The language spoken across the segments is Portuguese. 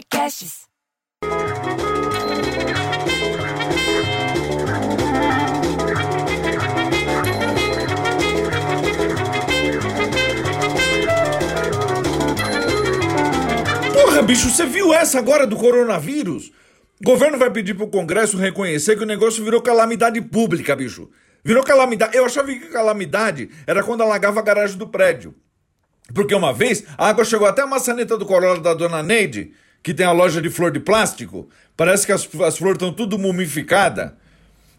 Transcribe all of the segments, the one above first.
Podcasts. Porra, bicho, você viu essa agora do coronavírus? O governo vai pedir pro Congresso reconhecer que o negócio virou calamidade pública, bicho. Virou calamidade. Eu achava que calamidade era quando alagava a garagem do prédio. Porque uma vez a água chegou até a maçaneta do Corolla da dona Neide, que tem a loja de flor de plástico. Parece que as, as flores estão tudo mumificadas.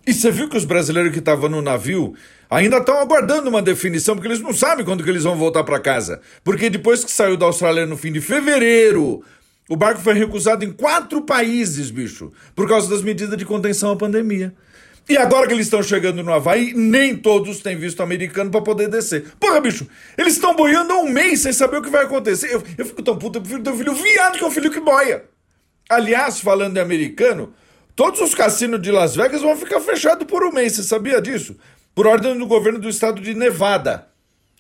E você viu que os brasileiros que estavam no navio ainda estão aguardando uma definição, porque eles não sabem quando que eles vão voltar para casa. Porque depois que saiu da Austrália no fim de fevereiro, o barco foi recusado em quatro países, bicho, por causa das medidas de contenção à pandemia. E agora que eles estão chegando no Havaí, nem todos têm visto americano para poder descer. Porra, bicho, eles estão boiando há um mês sem saber o que vai acontecer. Eu, eu fico tão puto, eu prefiro ter um filho viado que um filho que boia. Aliás, falando de americano, todos os cassinos de Las Vegas vão ficar fechados por um mês. Você sabia disso? Por ordem do governo do estado de Nevada.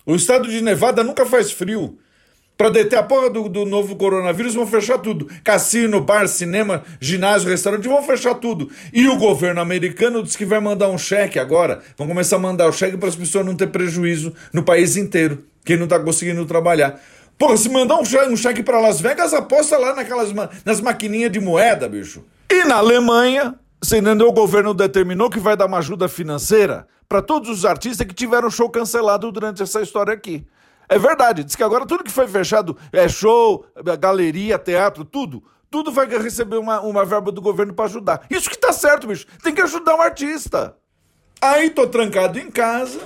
O estado de Nevada nunca faz frio. Pra deter a porra do, do novo coronavírus, vão fechar tudo. Cassino, bar, cinema, ginásio, restaurante, vão fechar tudo. E o governo americano diz que vai mandar um cheque agora. Vão começar a mandar o cheque para as pessoas não ter prejuízo no país inteiro. Quem não tá conseguindo trabalhar. Porra, se mandar um cheque, um cheque para Las Vegas, aposta lá naquelas nas maquininhas de moeda, bicho. E na Alemanha, você entendeu? O governo determinou que vai dar uma ajuda financeira para todos os artistas que tiveram show cancelado durante essa história aqui. É verdade, diz que agora tudo que foi fechado é show, galeria, teatro, tudo. Tudo vai receber uma, uma verba do governo para ajudar. Isso que tá certo, bicho. Tem que ajudar um artista. Aí tô trancado em casa,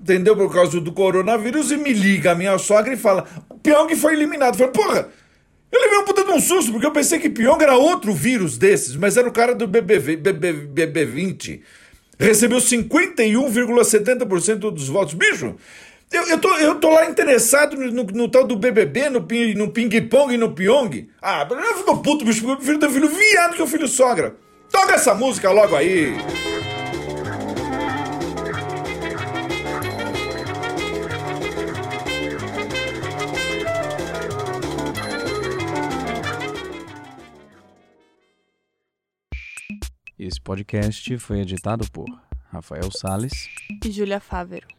entendeu? Por causa do coronavírus, e me liga a minha sogra e fala: o Pyong foi eliminado. Eu falei, porra, eu levei um puta de um susto, porque eu pensei que Pyong era outro vírus desses, mas era o cara do BBV, BB, BB20. Recebeu 51,70% dos votos. Bicho, eu, eu, tô, eu tô lá interessado no, no, no tal do BBB, no, no ping-pong e no pyong. Ah, eu fico puto, bicho, eu prefiro ter filho viado que o filho sogra. Toca essa música logo aí. Esse podcast foi editado por Rafael Sales e Júlia Fávero.